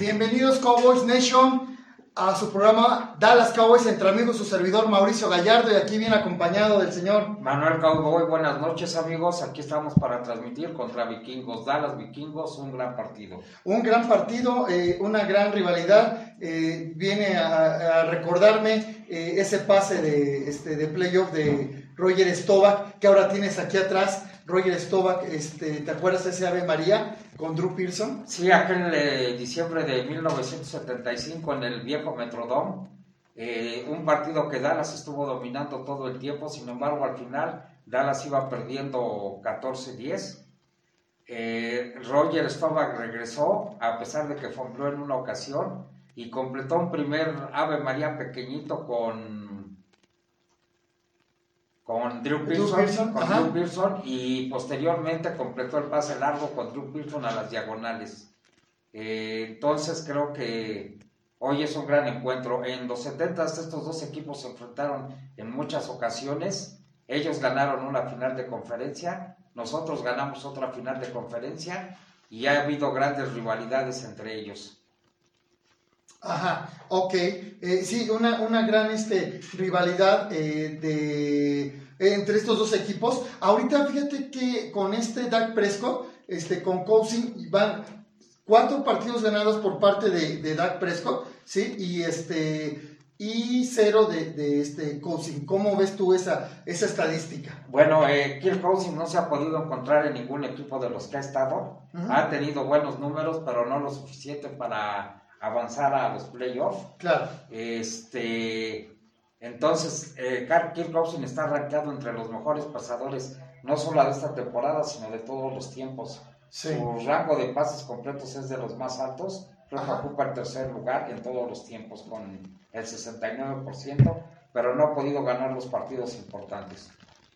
Bienvenidos Cowboys Nation a su programa Dallas Cowboys entre amigos, su servidor Mauricio Gallardo y aquí viene acompañado del señor Manuel Cowboy. Buenas noches amigos, aquí estamos para transmitir contra Vikingos, Dallas Vikingos, un gran partido. Un gran partido, eh, una gran rivalidad, eh, viene a, a recordarme eh, ese pase de, este, de playoff de Roger Stovak que ahora tienes aquí atrás. Roger Stovak, este, ¿te acuerdas de ese Ave María con Drew Pearson? Sí, aquel eh, diciembre de 1975 en el viejo Metrodome, eh, un partido que Dallas estuvo dominando todo el tiempo, sin embargo al final Dallas iba perdiendo 14-10. Eh, Roger Stovak regresó, a pesar de que fumbló en una ocasión, y completó un primer Ave María pequeñito con con Drew Pearson, Pearson, con. Drew Pearson, y posteriormente completó el pase largo con Drew Pearson a las diagonales. Eh, entonces creo que hoy es un gran encuentro. En los 70 estos dos equipos se enfrentaron en muchas ocasiones. Ellos ganaron una final de conferencia, nosotros ganamos otra final de conferencia y ha habido grandes rivalidades entre ellos. Ajá, ok. Eh, sí, una, una gran este, rivalidad eh, de, entre estos dos equipos. Ahorita fíjate que con este Dak Prescott, este, con Cousin, van cuatro partidos ganados por parte de, de Dak Prescott, ¿sí? Y este y cero de, de este Cousin. ¿Cómo ves tú esa, esa estadística? Bueno, eh, Kirk Cousins no se ha podido encontrar en ningún equipo de los que ha estado. Ha tenido buenos números, pero no lo suficiente para avanzar a los playoffs. Claro. Este, entonces, eh, Kirk Cousins está rankeado entre los mejores pasadores, no solo de esta temporada, sino de todos los tiempos. Sí. Su rango de pases completos es de los más altos. Creo que ocupa el tercer lugar en todos los tiempos con el 69%, pero no ha podido ganar los partidos importantes.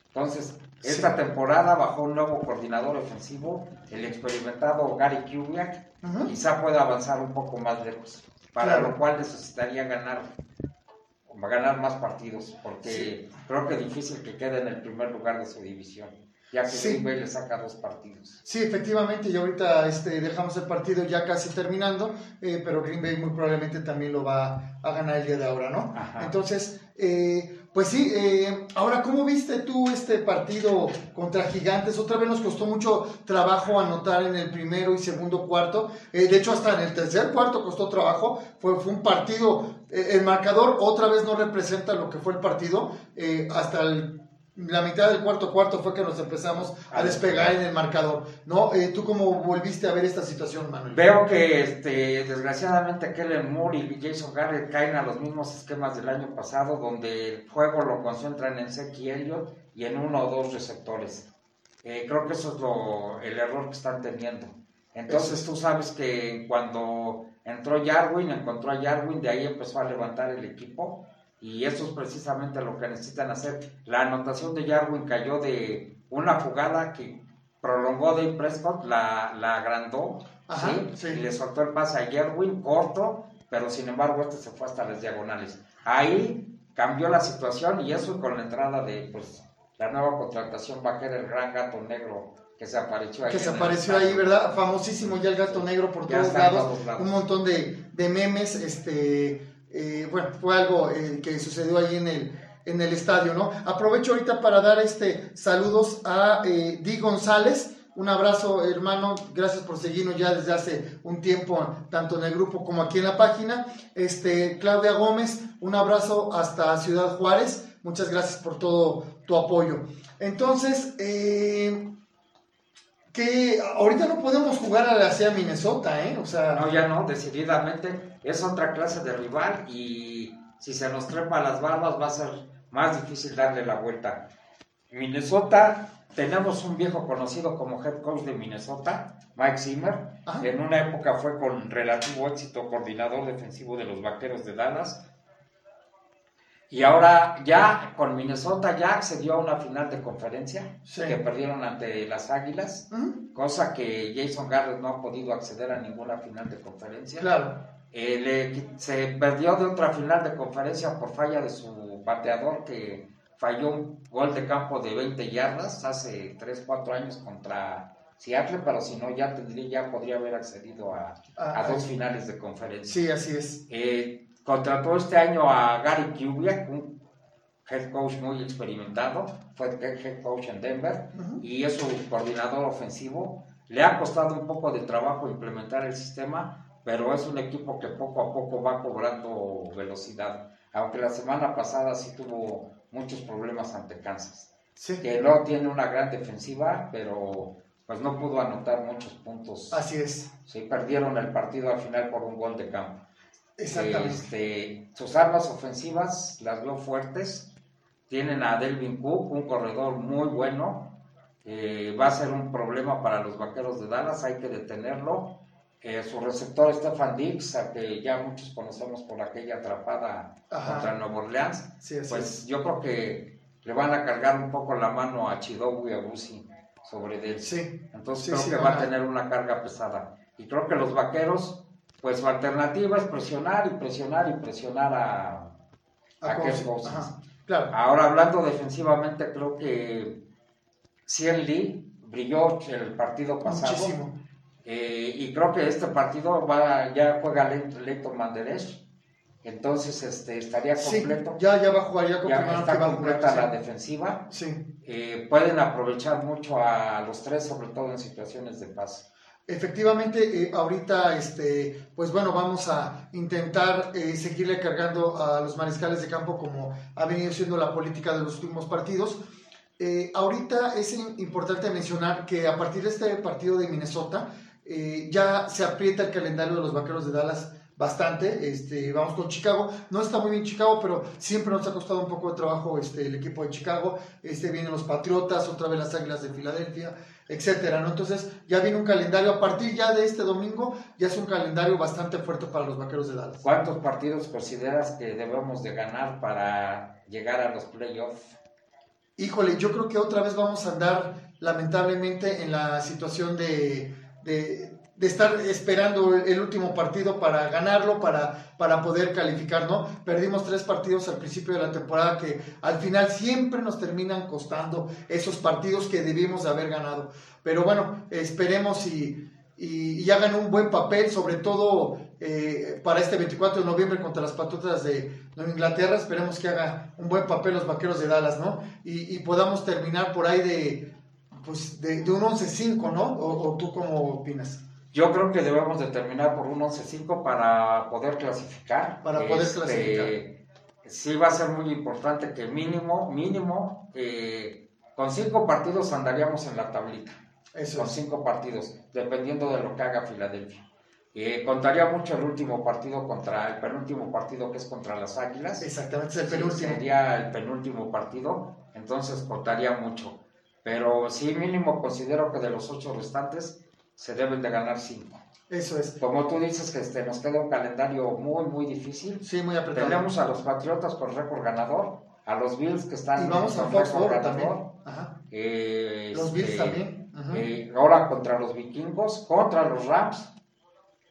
Entonces, Sí. esta temporada bajo un nuevo coordinador ofensivo, el experimentado Gary Kubiak, Quizá pueda avanzar un poco más lejos, para Claro. lo cual necesitaría ganar ganar más partidos, porque Sí. creo que es difícil que quede en el primer lugar de su división, ya que Sí. Green Bay le saca dos partidos. Sí, efectivamente, y ahorita este, dejamos el partido ya casi terminando, eh, pero Green Bay muy probablemente también lo va a ganar el día de ahora, ¿no? Ajá. Entonces, eh, pues sí, eh, ahora, ¿cómo viste tú este partido contra Gigantes? Otra vez nos costó mucho trabajo anotar en el primero y segundo cuarto, Eh, de hecho hasta en el tercer cuarto costó trabajo, fue, un partido, eh, el marcador otra vez no representa lo que fue el partido, eh, hasta el la mitad del cuarto cuarto fue que nos empezamos a despegar. en el marcador, ¿no? Eh, ¿Tú cómo volviste a ver esta situación, Manuel? Veo que este, desgraciadamente Kellen Moore y Jason Garrett caen a los mismos esquemas del año pasado, donde el juego lo concentran en Seki Elliott y en uno o dos receptores. Eh, creo que eso es lo, el error que están teniendo. Entonces tú sabes que cuando entró Jarwin, encontró a Jarwin, de ahí empezó a levantar el equipo y eso es precisamente lo que necesitan hacer. La anotación de Jarwin cayó de una jugada que prolongó Dave Prescott, la, la agrandó Ajá, ¿sí? sí. y le soltó el pase a Jerwin corto, pero sin embargo este se fue hasta las diagonales. Ahí cambió la situación y eso con la entrada de pues la nueva contratación va a ser el gran gato negro que se apareció ahí. que se apareció ahí, ¿verdad? Famosísimo ya el gato negro por todos lados, todos lados. un montón de, de memes, este, eh, bueno, fue algo eh, que sucedió ahí en el, en el estadio, ¿no? Aprovecho ahorita para dar este saludos a eh, Di González, un abrazo hermano, gracias por seguirnos ya desde hace un tiempo, tanto en el grupo como aquí en la página, este, Claudia Gómez, un abrazo hasta Ciudad Juárez, muchas gracias por todo tu apoyo. Entonces, eh, que ahorita no podemos jugar a la CEA Minnesota, ¿eh? O sea, No, ya no, decididamente es otra clase de rival y si se nos trepa las barbas va a ser más difícil darle la vuelta. Minnesota, tenemos un viejo conocido como head coach de Minnesota, Mike Zimmer. Ajá. En una época fue con relativo éxito coordinador defensivo de los Vaqueros de Dallas. Y ahora ya con Minnesota ya accedió a una final de conferencia Sí. que perdieron ante las Águilas cosa que Jason Garrett no ha podido acceder a ninguna final de conferencia. claro, Eh, le- se perdió de otra final de conferencia por falla de su bateador que falló un gol de campo de 20 yardas hace 3, 4 años contra Seattle, pero si no, ya, tendría, ya podría haber accedido a, Ah, a dos ah. finales de conferencia. Sí, así es. Eh, contrató este año a Gary Kubiak, un head coach muy experimentado, fue head coach en Denver y es su coordinador ofensivo. Le ha costado un poco de trabajo implementar el sistema, pero es un equipo que poco a poco va cobrando velocidad. Aunque la semana pasada sí tuvo muchos problemas ante Kansas, Sí, que no tiene una gran defensiva, pero pues no pudo anotar muchos puntos. así es. Sí, perdieron el partido al final por un gol de campo. Exactamente. Este, sus armas ofensivas las veo fuertes. Tienen a Delvin Cook, un corredor muy bueno. Eh, va a ser un problema para los vaqueros de Dallas, hay que detenerlo. Eh, su receptor Stefan Diggs, a que ya muchos conocemos por aquella atrapada Ajá. contra Nueva Orleans, Sí, pues yo creo que le van a cargar un poco la mano a Chidobu y a Busi sobre él. Sí, Entonces Sí, creo que va a- tener una carga pesada. Y creo que los vaqueros, pues su alternativa es presionar y presionar y presionar a, a a Claro. Ahora hablando defensivamente, creo que Cien Lee brilló el partido pasado. Muchísimo. Eh, y creo que este partido va, ya juega Leighton Manderech. Entonces este, estaría Sí, completo. ya, ya va a jugar, ya ya que está a completa la defensiva. Sí. Sí. Eh, pueden aprovechar mucho a los tres, sobre todo en situaciones de paz. Efectivamente, eh, ahorita, este, pues bueno, vamos a intentar eh, seguirle cargando a los mariscales de campo como ha venido siendo la política de los últimos partidos. Eh, ahorita es importante mencionar que a partir de este partido de Minnesota eh, ya se aprieta el calendario de los Vaqueros de Dallas bastante. Este, vamos con Chicago. No está muy bien Chicago, pero siempre nos ha costado un poco de trabajo este, el equipo de Chicago. Este, vienen los Patriotas, otra vez las Águilas de Filadelfia, etcétera. ¿no? Entonces ya viene un calendario. A partir ya de este domingo ya es un calendario bastante fuerte para los Vaqueros de Dallas. ¿Cuántos partidos consideras que debemos de ganar para llegar a los playoffs? Híjole, yo creo que otra vez vamos a andar lamentablemente en la situación de, de, estar esperando el, último partido para ganarlo, para, para poder calificar, ¿no? Perdimos tres partidos al principio de la temporada que al final siempre nos terminan costando esos partidos que debimos de haber ganado. Pero bueno, esperemos y, y, hagan un buen papel, sobre todo eh, para este 24 de noviembre contra las Patriotas de Inglaterra. Esperemos que haga un buen papel los Vaqueros de Dallas, ¿no? Y, y podamos terminar por ahí de, pues, de, de un 11-5, ¿no? O, o tú cómo opinas? Yo creo que debemos de terminar por un 11-5 para poder clasificar. Para poder Este, clasificar. Sí va a ser muy importante que mínimo, mínimo, eh, con cinco partidos andaríamos en la tablita. Eso Con es. cinco partidos, dependiendo de lo que haga Filadelfia. Eh, contaría mucho el último partido contra, el penúltimo partido que es contra las Águilas. Exactamente, es el Sí, penúltimo. Sería el penúltimo partido, entonces contaría mucho. Pero sí, mínimo considero que de los ocho restantes se deben de ganar cinco. Eso es. Como tú dices que este, nos queda un calendario muy, muy difícil. Sí, muy apretado. Tenemos a los Patriotas con récord ganador, a los Bills que están y vamos a con Foxborough récord también. ganador, Ajá. eh, Los Bills este, también. Eh, ahora contra los vikingos, contra los Rams,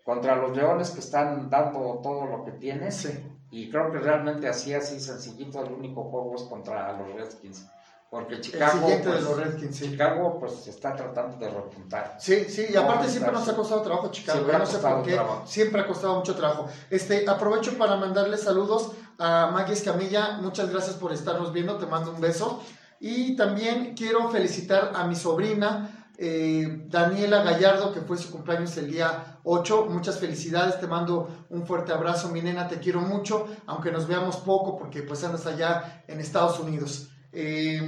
contra los Leones que están dando todo lo que tienen. Sí. Y creo que realmente así, así sencillito, el único juego es contra los Redskins. Porque El Chicago, siguiente pues, de los Redskins, sí. Chicago pues está tratando de repuntar. Sí, sí, y aparte siempre nos ha costado trabajo Chicago, Siempre ha no sé por qué, trabajo. siempre ha costado mucho trabajo. Este, aprovecho para mandarle saludos a Maggie Escamilla, muchas gracias por estarnos viendo, te mando un beso. Y también quiero felicitar a mi sobrina, eh, Daniela Gallardo, que fue su cumpleaños el día 8. Muchas felicidades, te mando un fuerte abrazo, mi nena, te quiero mucho, aunque nos veamos poco porque pues andas allá en Estados Unidos. Eh,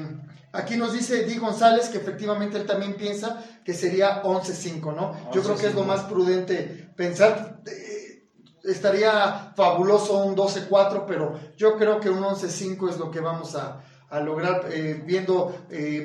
aquí nos dice Di González que efectivamente él también piensa que sería 11-5, ¿no? Yo creo que es lo 11-5. más prudente pensar. eh, estaría fabuloso un 12-4, pero yo creo que un 11-5 es lo que vamos a, a lograr, eh, viendo,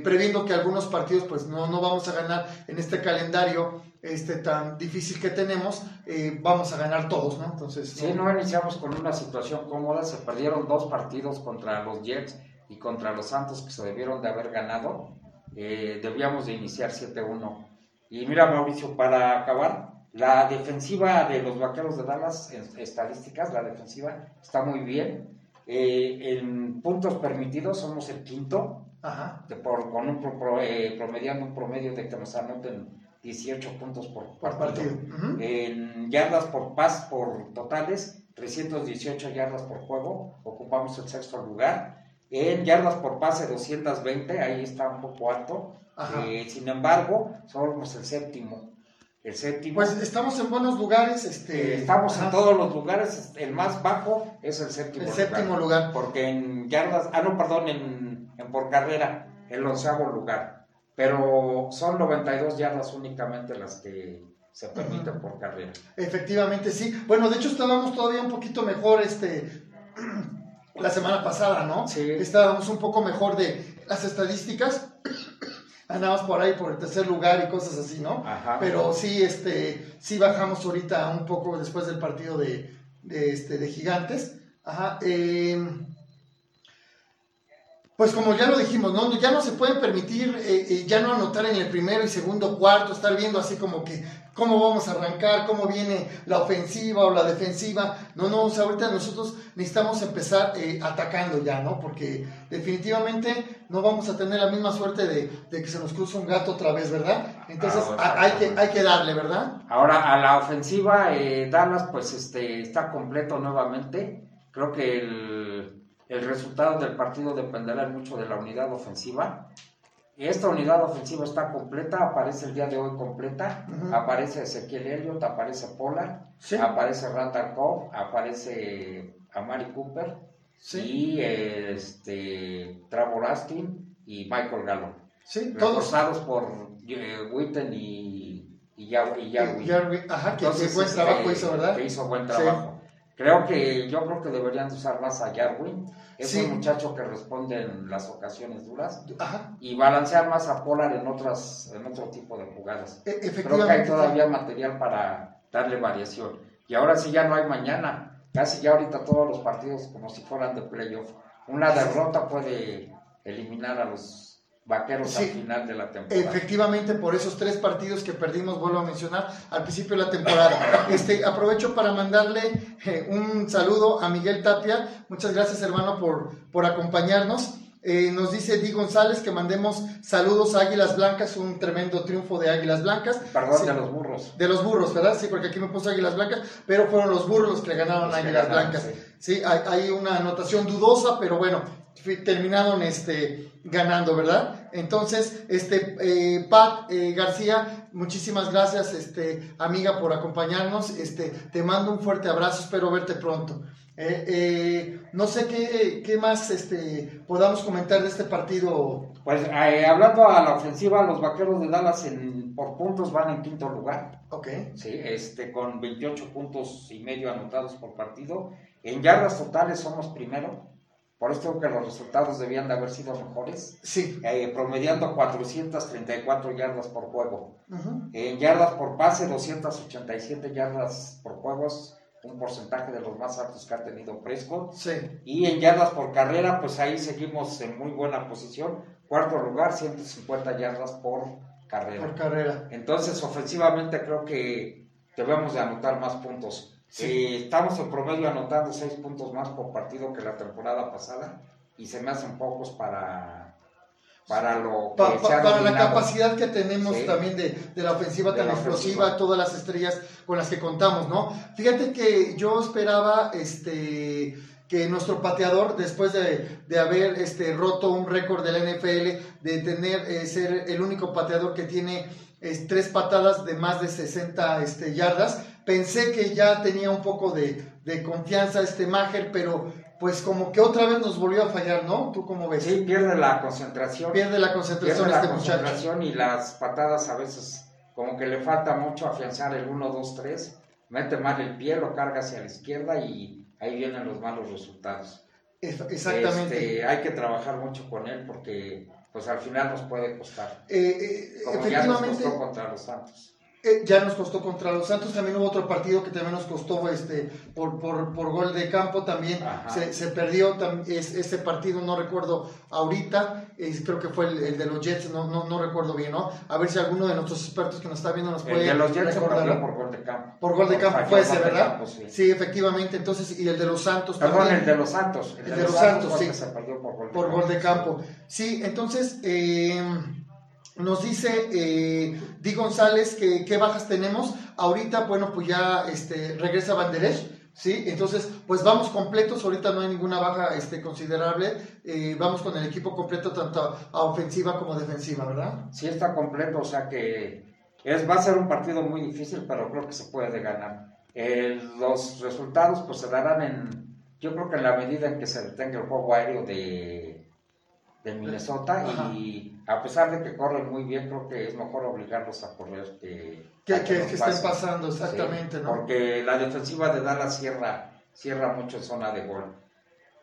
previendo que algunos partidos pues no, no vamos a ganar en este calendario este tan difícil que tenemos, eh, vamos a ganar todos, ¿no? Entonces, Sí, no iniciamos con una situación cómoda, se perdieron dos partidos contra los Jets y contra los Santos que se debieron de haber ganado. Eh, debíamos de iniciar 7-1. Y mira, Mauricio, para acabar, la defensiva de los Vaqueros de Dallas, en estadísticas, la defensiva está muy bien. Eh, en puntos permitidos somos el quinto, Ajá. de por, con un pro- pro- eh, promediando un promedio de que nos anoten 18 puntos por partido. En yardas por pas por totales, 318 yardas por juego, ocupamos el sexto lugar. En yardas por pase, 220, ahí está un poco alto. Eh, sin embargo, somos el séptimo. El séptimo. Pues estamos en buenos lugares. Eh, Este, estamos en todos los lugares, el más bajo es el séptimo El lugar. séptimo lugar. Porque en yardas, ah no, perdón, en, en por carrera, el onceavo lugar. Pero son 92 yardas únicamente las que se permiten por carrera. Efectivamente, sí. Bueno, de hecho estábamos todavía un poquito mejor este la semana pasada, ¿no? Sí. Estábamos un poco mejor de las estadísticas. Andamos por ahí por el tercer lugar y cosas así, ¿no? Ajá. Pero sí, este, sí bajamos ahorita un poco después del partido de, de, este, de Gigantes. Ajá. eh, pues como ya lo dijimos, ¿no? ya no se puede permitir eh, eh, ya no anotar en el primero y segundo cuarto, estar viendo así como que cómo vamos a arrancar, cómo viene la ofensiva o la defensiva. No, no, o sea, ahorita nosotros necesitamos empezar eh, atacando ya, ¿no? Porque definitivamente no vamos a tener la misma suerte de, de que se nos cruza un gato otra vez, ¿verdad? Entonces Ah, hay, que, hay que darle, ¿verdad? Ahora a la ofensiva, eh, Dallas pues este, está completo nuevamente. Creo que el, el resultado del partido dependerá mucho de la unidad ofensiva. Esta unidad ofensiva está completa, aparece el día de hoy completa, aparece Ezequiel Elliott, aparece Pollard, Sí. aparece Randall Cobb, aparece Amari Cooper Sí, y este Trevor Astin y Michael Gallup. sí, todos. Reforzados por eh, Witten y, y, ajá, que, que Entonces, buen este, trabajo hizo, ¿verdad? Que hizo buen trabajo. Creo que yo creo que deberían de usar más a Jarwin. Es Sí. un muchacho que responde en las ocasiones duras Ajá, y balancear más a Polar en otras en otro tipo de jugadas. e- Creo que hay todavía material para darle variación. Y ahora sí ya no hay mañana. Casi ya ahorita todos los partidos como si fueran de playoff. Una derrota puede eliminar a los vaqueros Sí. al final de la temporada. Efectivamente, por esos tres partidos que perdimos, vuelvo a mencionar, al principio de la temporada. Este, aprovecho para mandarle eh, un saludo a Miguel Tapia. Muchas gracias, hermano, por, por acompañarnos. Eh, nos dice Di González que mandemos saludos a Águilas Blancas, un tremendo triunfo de Águilas Blancas. Perdón Sí. de los burros. De los burros, ¿verdad? Sí, porque aquí me puso Águilas Blancas, pero fueron los burros los que ganaron Los que Águilas ganaron, Blancas. sí. Sí, hay, hay una anotación dudosa, pero bueno, terminaron este, ganando, ¿verdad? Entonces, este, eh, Pat eh, García, muchísimas gracias, este, amiga, por acompañarnos. Este, te mando un fuerte abrazo, espero verte pronto. Eh, eh, no sé qué, qué más este, podamos comentar de este partido. Pues hablando a la ofensiva, los vaqueros de Dallas en, por puntos van en quinto lugar, Ok, ¿sí? este, con 28 puntos y medio anotados por partido. En yardas totales somos primero, por esto creo que los resultados debían de haber sido mejores, sí. eh, promediando 434 yardas por juego. Ujú. En yardas por pase, 287 yardas por juegos, un porcentaje de los más altos que ha tenido Prescott. Sí, Y en yardas por carrera, pues ahí seguimos en muy buena posición. Cuarto lugar, 150 yardas por carrera. por carrera. Entonces, ofensivamente creo que debemos de anotar más puntos. Sí. Eh, estamos en promedio anotando 6 puntos más por partido que la temporada pasada y se me hacen pocos para, para lo que Pa- pa- se ha para la capacidad que tenemos Sí. también de, de la ofensiva De tan la explosiva, ofensiva. todas las estrellas con las que contamos, ¿no? Fíjate que yo esperaba este que nuestro pateador, después de, de haber este, roto un récord de la NFL, de tener eh, ser el único pateador que tiene es, tres patadas de más de 60 este, yardas, pensé que ya tenía un poco de, de confianza este Maher, pero pues como que otra vez nos volvió a fallar, ¿no? ¿Tú cómo ves? Sí, pierde la concentración. Pierde la Pierde concentración la este muchacho. concentración y las patadas a veces como que le falta mucho afianzar el 1, 2, 3. Mete mal el pie, lo carga hacia la izquierda y ahí vienen los malos resultados. Exactamente. Este, hay que trabajar mucho con él porque pues al final nos puede costar. Eh, eh, Como ya nos efectivamente, costó contra los Santos. Eh, ya nos costó contra los Santos. También hubo otro partido que también nos costó este por, por, por gol de campo. También se, se perdió tam- es- ese partido, no recuerdo ahorita. creo que fue el, el de los Jets, no, no, no recuerdo bien, ¿no? A ver si alguno de nuestros expertos que nos está viendo nos El puede de los Jets se recordar. perdió por gol de campo. Por gol de campo fue ese, ¿verdad? campo, sí. Sí, efectivamente. Entonces, y el de los Santos Perdón, también. el de los Santos. El de los Santos, fue sí. se perdió por gol de por campo. gol de campo. Sí, entonces, eh, Nos dice eh, Di González que qué bajas tenemos. Ahorita, bueno, pues ya este, regresa Banderech, ¿sí? Entonces, pues vamos completos. Ahorita no hay ninguna baja este, considerable. Eh, vamos con el equipo completo, tanto a ofensiva como defensiva, ¿verdad? Sí, está completo, o sea que es, va a ser un partido muy difícil, pero creo que se puede ganar. los resultados, pues se darán en, yo creo que en la medida en que se detenga el juego aéreo de de Minnesota y a pesar de que corren muy bien, creo que es mejor obligarlos a correr que... Que, que, estén pasando, exactamente, ¿no? Porque la defensiva de Dallas cierra, cierra mucho en zona de gol.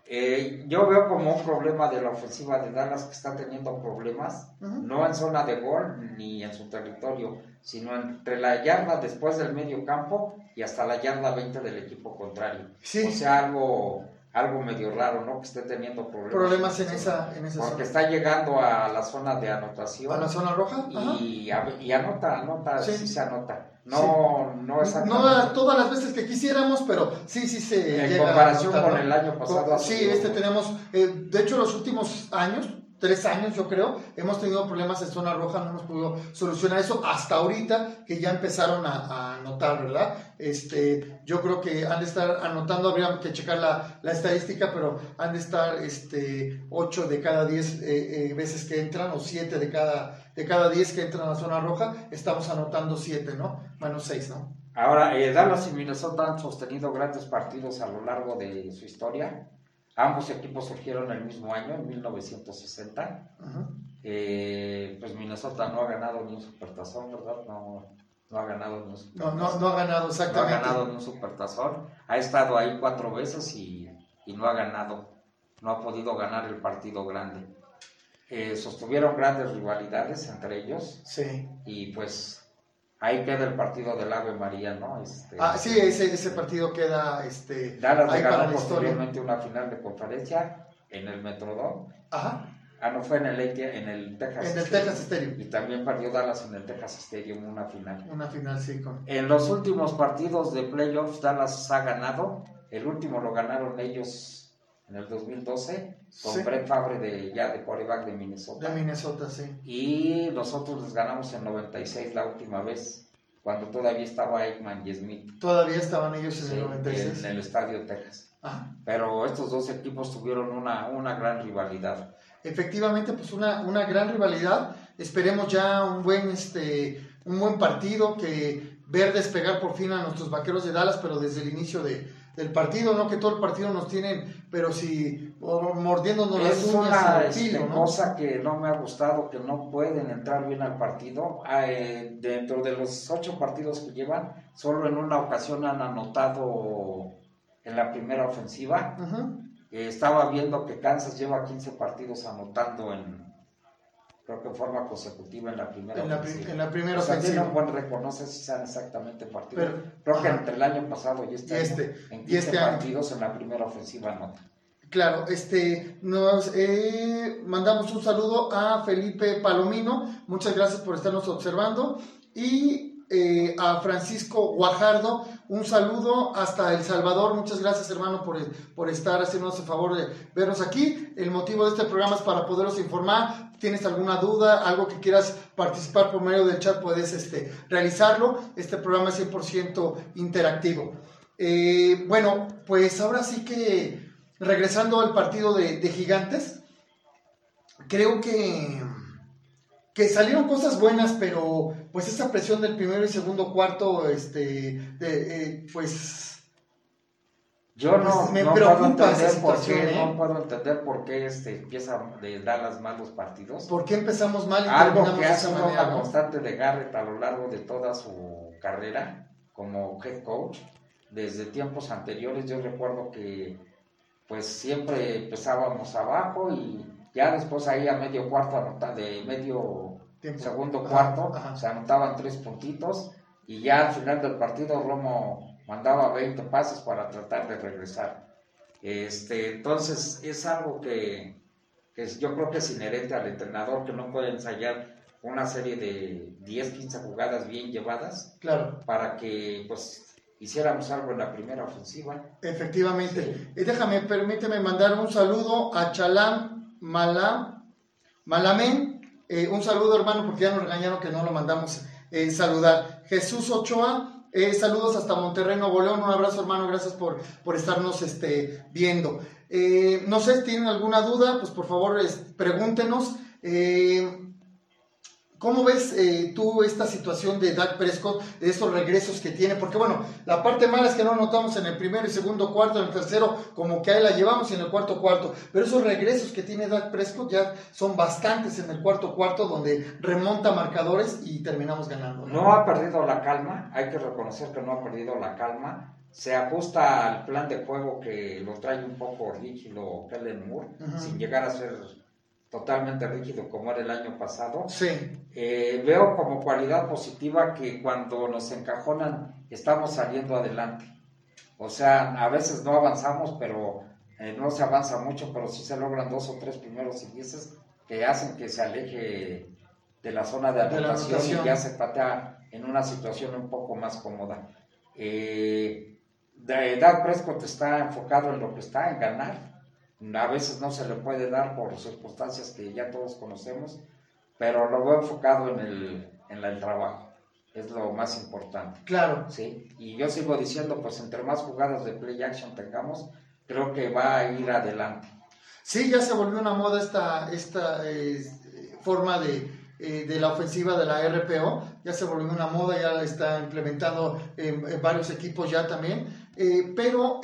Eh, yo veo como un problema de la ofensiva de Dallas que está teniendo problemas, no en zona de gol ni en su territorio, sino entre la yarda después del medio campo y hasta la yarda 20 del equipo contrario. O sea, algo algo medio raro, ¿no? Que esté teniendo problemas. Problemas en esa, en esa Porque está llegando a la zona de anotación. ¿A la zona roja? Y, y, anota, anota, sí. se anota. No, no exactamente. No todas las veces que quisiéramos, pero sí, sí se En comparación con el año pasado. sí, este tenemos, eh, de hecho los últimos años, tres años, yo creo, hemos tenido problemas en zona roja, no hemos podido solucionar eso hasta ahorita que ya empezaron a, anotar, ¿verdad? Este, yo creo que han de estar anotando, habría que checar la, estadística, pero han de estar este, 8 de cada 10 eh, eh, veces que entran, o 7 de cada, de cada 10 que entran a zona roja, estamos anotando 7, ¿no? Menos 6, ¿no? Ahora, eh, Dallas y Minnesota han sostenido grandes partidos a lo largo de su historia Ambos equipos surgieron el mismo año, en 1960. Eh, pues Minnesota no ha ganado ni un supertazón, ¿verdad? No, no ha ganado ni un supertazón. No, no, ha ganado, exactamente. No ha ganado ni un supertazón. Ha estado ahí cuatro veces y, y no ha ganado. No ha podido ganar el partido grande. Eh, sostuvieron grandes rivalidades entre ellos. Sí. Y pues Ahí queda el partido del Ave María, ¿no? Este, ah, sí, ese, ese partido queda este, Dallas ahí ganó posteriormente una final de conferencia en el Metrodome. Ajá. Ah, no fue en el, en el Texas En el Texas Stadium. Y también perdió Dallas en el Texas Stadium una final. Una final, sí. Con... En los últimos partidos de playoffs, Dallas ha ganado. El último lo ganaron ellos en el 2012 con Brett Favre de, ya de quarterback de Minnesota. De Minnesota, sí. Y nosotros les ganamos en 96 la última vez, cuando todavía estaba Aikman y Smith. Todavía estaban ellos en el 96. En el Estadio Texas. Pero estos dos equipos tuvieron una, una gran rivalidad. Efectivamente, pues una, una gran rivalidad. Esperemos ya un buen, este, un buen partido que ver despegar por fin a nuestros vaqueros de Dallas, pero desde el inicio de, del partido, no que todo el partido nos tienen, pero si mordiéndonos las uñas es una ¿no? cosa que no me ha gustado, que no pueden entrar bien al partido. Ah, eh, dentro de los ocho partidos que llevan, solo en una ocasión han anotado en la primera ofensiva. Eh, estaba viendo que Kansas lleva 15 partidos anotando en, creo que en forma consecutiva en la primera en la, ofensiva. En la primera o sea, ofensiva. un buen reconoce si sean exactamente partidos. creo que entre el año pasado y este, este en 15 este partidos en la primera ofensiva nota. Claro, este, nos eh, mandamos un saludo a Felipe Palomino, muchas gracias por estarnos observando y eh, a Francisco Guajardo, un saludo hasta El Salvador. Muchas gracias, hermano, por, por estar haciéndonos el favor de vernos aquí. El motivo de este programa es para poderlos informar. ¿Tienes alguna duda, algo que quieras participar por medio del chat? Puedes este, realizarlo. Este programa es 100% interactivo. Eh, bueno, pues ahora sí que regresando al partido de, de Gigantes, creo que que salieron cosas buenas, pero pues esa presión del primero y segundo cuarto, este, eh, pues... Yo no, me preocupa puedo entender por qué, no ¿eh? puedo entender por qué este, empieza de dar las malos partidos. ¿Por qué empezamos mal y Algo que ha sido una constante de Garrett a lo largo de toda su carrera como head coach. Desde tiempos anteriores yo recuerdo que pues siempre empezábamos abajo y ya después ahí a medio cuarto, anota, de medio segundo cuarto, se anotaban tres puntitos y ya al final del partido Romo mandaba 20 pases para tratar de regresar. Este, entonces es algo que, que yo creo que es inherente al entrenador que no puede ensayar una serie de 10, 15 jugadas bien llevadas claro. para que pues hiciéramos algo en la primera ofensiva. Efectivamente. Y déjame, permíteme mandar un saludo a Chalán Malam, Malamén, Eh, un saludo, hermano, porque ya nos regañaron que no lo mandamos eh, saludar. Jesús Ochoa, eh, saludos hasta Monterrey, Nuevo León. Un abrazo, hermano. Gracias por, por estarnos este, viendo. no sé si tienen alguna duda, pues por favor pregúntenos. ¿Cómo ves eh, tú esta situación de Dak Prescott, de estos regresos que tiene? Porque bueno, la parte mala es que no notamos en el primero y segundo cuarto, en el tercero, como que ahí la llevamos y en el cuarto cuarto. Pero esos regresos que tiene Dak Prescott ya son bastantes en el cuarto cuarto, donde remonta marcadores y terminamos ganando. No, ha perdido la calma, hay que reconocer que no ha perdido la calma. Se ajusta al plan de juego que lo trae un poco rígido Kellen Moore, sin llegar a ser totalmente rígido como era el año pasado. Sí. Eh, veo como cualidad positiva que cuando nos encajonan estamos saliendo adelante. O sea, a veces no avanzamos, pero eh, no se avanza mucho, pero sí se logran dos o tres primeros ingleses que hacen que se aleje de la zona de anotación y ya se patea en una situación un poco más cómoda. Eh, Doug Prescott está enfocado en lo que está, en ganar, a veces no se le puede dar por circunstancias que ya todos conocemos, pero lo veo enfocado en el, en el trabajo. Es lo más importante. Claro. Sí. Y yo sigo diciendo, pues entre más jugadas de play action tengamos, creo que va a ir adelante. Sí, ya se volvió una moda esta, esta eh, forma de, eh, de la ofensiva de la RPO, ya se volvió una moda, ya está implementado en, en varios equipos ya también, eh, pero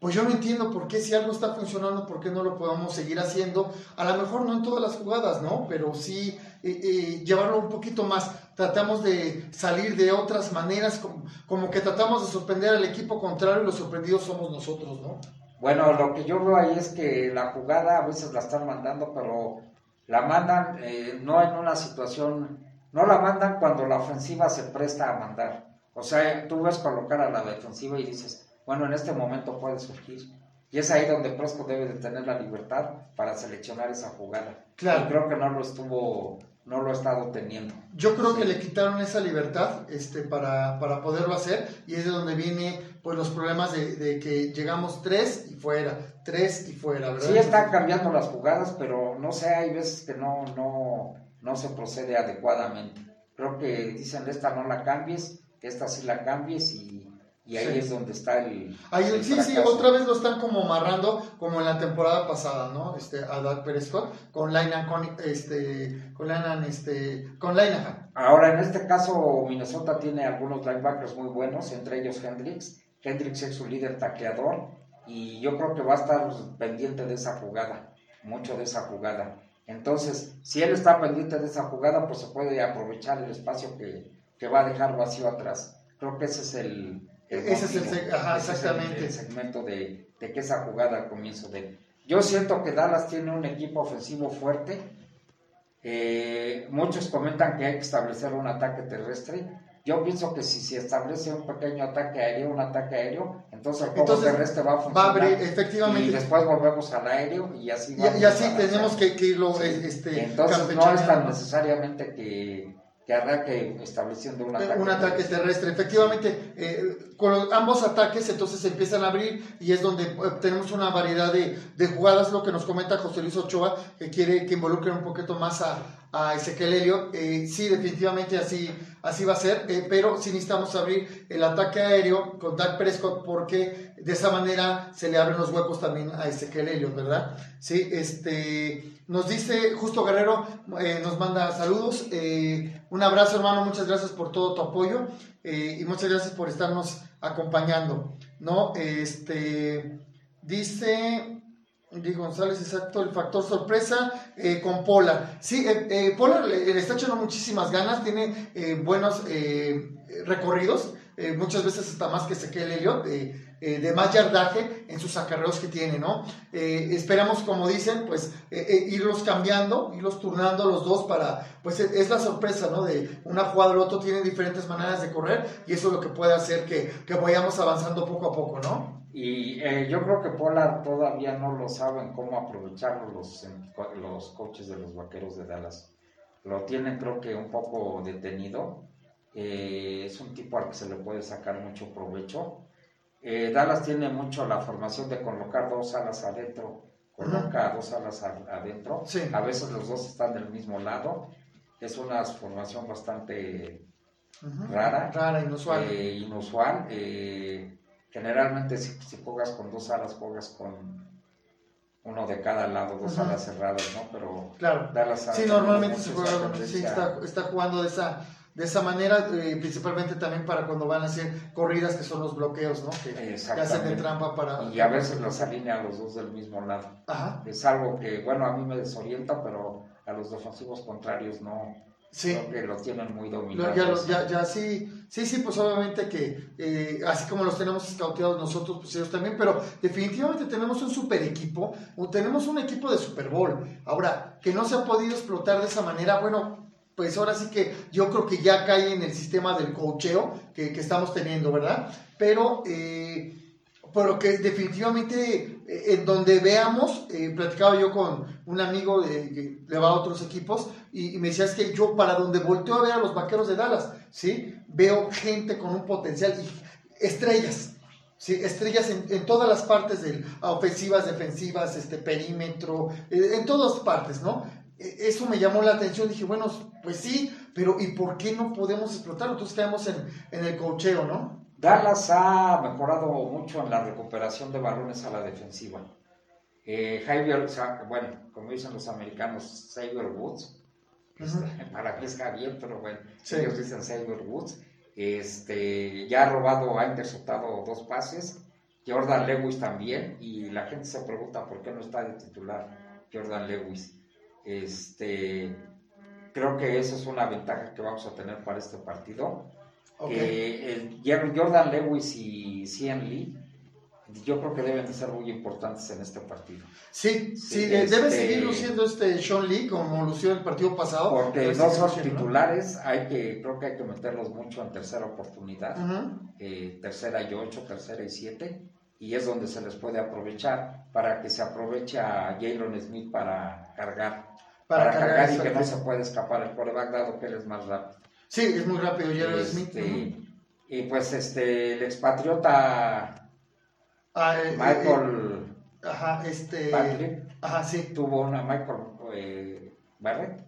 pues yo no entiendo por qué si algo está funcionando, por qué no lo podemos seguir haciendo. A lo mejor no en todas las jugadas, ¿no? Pero sí eh, eh, llevarlo un poquito más. Tratamos de salir de otras maneras, como, que tratamos de sorprender al equipo contrario y los sorprendidos somos nosotros, ¿no? Bueno, lo que yo veo ahí es que la jugada a veces la están mandando, pero la mandan eh, no en una situación, no la mandan cuando la ofensiva se presta a mandar. O sea, tú ves colocar a la defensiva y dices, bueno, en este momento puede surgir. Y es ahí donde Presco debe de tener la libertad para seleccionar esa jugada. Claro. Y creo que no lo estuvo, no lo ha estado teniendo. Yo creo que le quitaron esa libertad este, para, para poderlo hacer y es de donde viene pues los problemas de, que llegamos tres y fuera, tres y fuera, ¿verdad? Sí están cambiando las jugadas, pero no sé, hay veces que no, no, no se procede adecuadamente. Creo que dicen esta no la cambies, esta sí la cambies y y ahí es donde está el. Ahí, sí, sí, otra vez lo están como amarrando, como en la temporada pasada, ¿no? Este, a Doug Prescott, con Linehan, con, este, con Linehan, este, con Linehan. Ahora, en este caso, Minnesota tiene algunos linebackers muy buenos, entre ellos Hendrix. Hendrix es su líder tacleador, y yo creo que va a estar pendiente de esa jugada, mucho de esa jugada. Entonces, si él está pendiente de esa jugada, pues se puede aprovechar el espacio que, que va a dejar vacío atrás. Creo que ese es el, ese es el, ajá, exactamente. segmento de, de, que esa jugada al comienzo de... Yo siento que Dallas tiene un equipo ofensivo fuerte. Eh, muchos comentan que hay que establecer un ataque terrestre. Yo pienso que si se establece un pequeño ataque aéreo, un ataque aéreo, entonces el juego terrestre va a funcionar. efectivamente. Y después volvemos al aéreo y así va Y, y así tenemos que, que irlo. Este, entonces no es tan necesariamente que que arranque estableciendo un ataque, un ataque terrestre. Efectivamente, eh, con ambos ataques entonces se empiezan a abrir y es donde eh, tenemos una variedad de, de, jugadas, lo que nos comenta José Luis Ochoa, que quiere que involucre un poquito más a, a Ezequiel Helio. Eh, sí, definitivamente así, así va a ser, eh, pero sí necesitamos abrir el ataque aéreo con Dak Prescott porque de esa manera se le abren los huecos también a Ezequiel Helio, ¿verdad? Sí, este... Nos dice Justo Guerrero, eh, nos manda saludos. Eh, un abrazo, hermano. Muchas gracias por todo tu apoyo eh, y muchas gracias por estarnos acompañando. ¿no? Este, dice Diego González, exacto, el factor sorpresa con Pola. Sí, Pola le, está echando muchísimas ganas, tiene buenos recorridos, muchas veces hasta más que Ezequiel Elliott. Eh, de más yardaje en sus acarreos que tiene, ¿no? Eh, esperamos, como dicen, pues eh, irlos cambiando, irlos turnando los dos para, pues es la sorpresa, ¿no? De una jugada al otro tienen diferentes maneras de correr y eso es lo que puede hacer que, que vayamos avanzando poco a poco, ¿no? Y yo creo que Polar todavía no lo saben cómo aprovecharlo los, los coches de los vaqueros de Dallas. Lo tienen creo que un poco detenido. Es un tipo al que se le puede sacar mucho provecho eh, Dallas tiene mucho la formación de colocar dos alas adentro coloca dos alas adentro. A veces los dos están del mismo lado. Es una formación bastante rara. Rara, inusual. Eh, inusual. Eh, generalmente si, si, juegas con dos alas, juegas con uno de cada lado, dos alas cerradas, ¿no? Pero claro. sí, normalmente se juega, sí, está, está jugando de esa de esa manera, eh, principalmente también para cuando van a hacer corridas, que son los bloqueos, ¿no? Que, hacen de trampa para... Y a veces los alinea a los dos del mismo lado. Ajá. Es algo que, bueno, a mí me desorienta, pero a los defensivos contrarios no. Sí. Creo que los tienen muy dominados. Ya, ya, sí, sí, sí, pues obviamente que eh, así como los tenemos escauteados nosotros, pues ellos también, pero definitivamente tenemos un super equipo, tenemos un equipo de Super Bowl. Ahora, que no se ha podido explotar de esa manera, bueno, pues ahora sí que yo creo que ya cae en el sistema del cocheo que, estamos teniendo, ¿verdad? Pero, eh, pero que definitivamente eh, en donde veamos, eh, platicaba yo con un amigo de, que le va a otros equipos y, me decía es que yo para donde volteo a ver a los vaqueros de Dallas, ¿sí? Veo gente con un potencial y estrellas. Sí, estrellas en, todas las partes de ofensivas, defensivas, este perímetro, en todas partes, ¿no? E, eso me llamó la atención. Dije, bueno, pues sí, pero ¿y por qué no podemos explotarlo? Entonces quedamos en, en el cocheo, ¿no? Dallas ha mejorado mucho en la recuperación de balones a la defensiva. Eh, Javier, bueno, como dicen los americanos, Xavier Woods, para mí es Javier, pero bueno, ellos dicen Xavier Woods, este, ya ha robado, ha interceptado dos pases, Jordan Lewis también, y la gente se pregunta por qué no está de titular Jordan Lewis. Este, creo que esa es una ventaja que vamos a tener para este partido. Okay. Jordan Lewis y Cian Lee, yo creo que deben de ser muy importantes en este partido. Sí, sí, debe este, seguir luciendo este Sean Lee como lució el partido pasado. Porque no son titulares, hay que, creo que hay que meterlos mucho en tercera oportunidad, eh, tercera y ocho, tercera y siete, y es donde se les puede aprovechar para que se aproveche a Jalen Smith para cargar para, cargar, y que no se puede escapar el coreback dado que él es más rápido. Sí, es muy rápido, ya este, Smith. Y pues este, el expatriota ah, eh, Michael eh, ajá, este, ajá, sí. tuvo una, Michael eh, Barrett.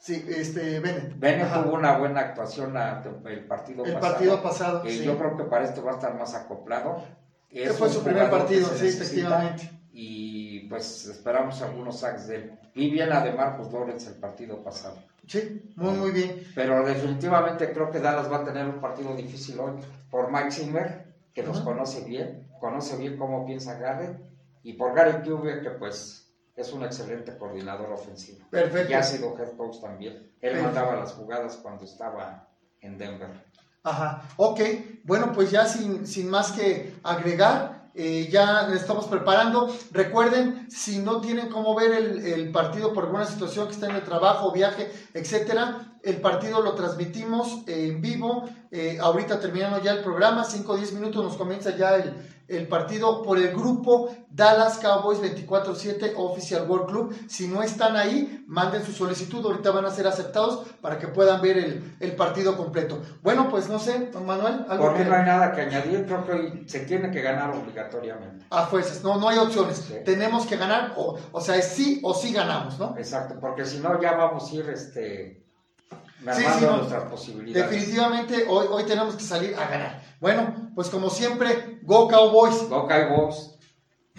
Sí, este, Bennett. Bennett tuvo una buena actuación el partido el pasado. partido pasado, sí. Yo creo que para esto va a estar más acoplado. Es fue su primer partido, sí, efectivamente. Y pues esperamos algunos sacks de él. Y bien la de Marcos Lawrence el partido pasado. Sí, muy, muy bien. Pero definitivamente creo que Dallas va a tener un partido difícil hoy por Mike Zimmer, que nos conoce bien, conoce bien cómo piensa Garrett, y por Gary Kubiak, que pues es un excelente coordinador ofensivo. Perfecto. Y ha sido head coach también. Él mandaba las jugadas cuando estaba en Denver. Ajá, ok. Bueno, pues ya sin, sin más que agregar, eh, ya estamos preparando. Recuerden, si no tienen cómo ver el, partido por alguna situación que está en el trabajo, viaje, etcétera, el partido lo transmitimos en vivo. Eh, ahorita terminando ya el programa, 5 o 10 minutos nos comienza ya el, el partido por el grupo Dallas Cowboys 24-7 Official World Club. Si no están ahí, manden su solicitud, ahorita van a ser aceptados para que puedan ver el, partido completo. Bueno, pues no sé, don Manuel. ¿algo Porque no hay nada que añadir, creo que se tiene que ganar obligatoriamente. Ah, pues no, no hay opciones. Tenemos que ganar, o, o sea, es sí o sí ganamos, ¿no? Exacto, porque si no ya vamos a ir este sí, sí, nuestras posibilidades. Definitivamente hoy, hoy tenemos que salir a ganar. Bueno, pues como siempre, Go Cowboys. Go Cowboys.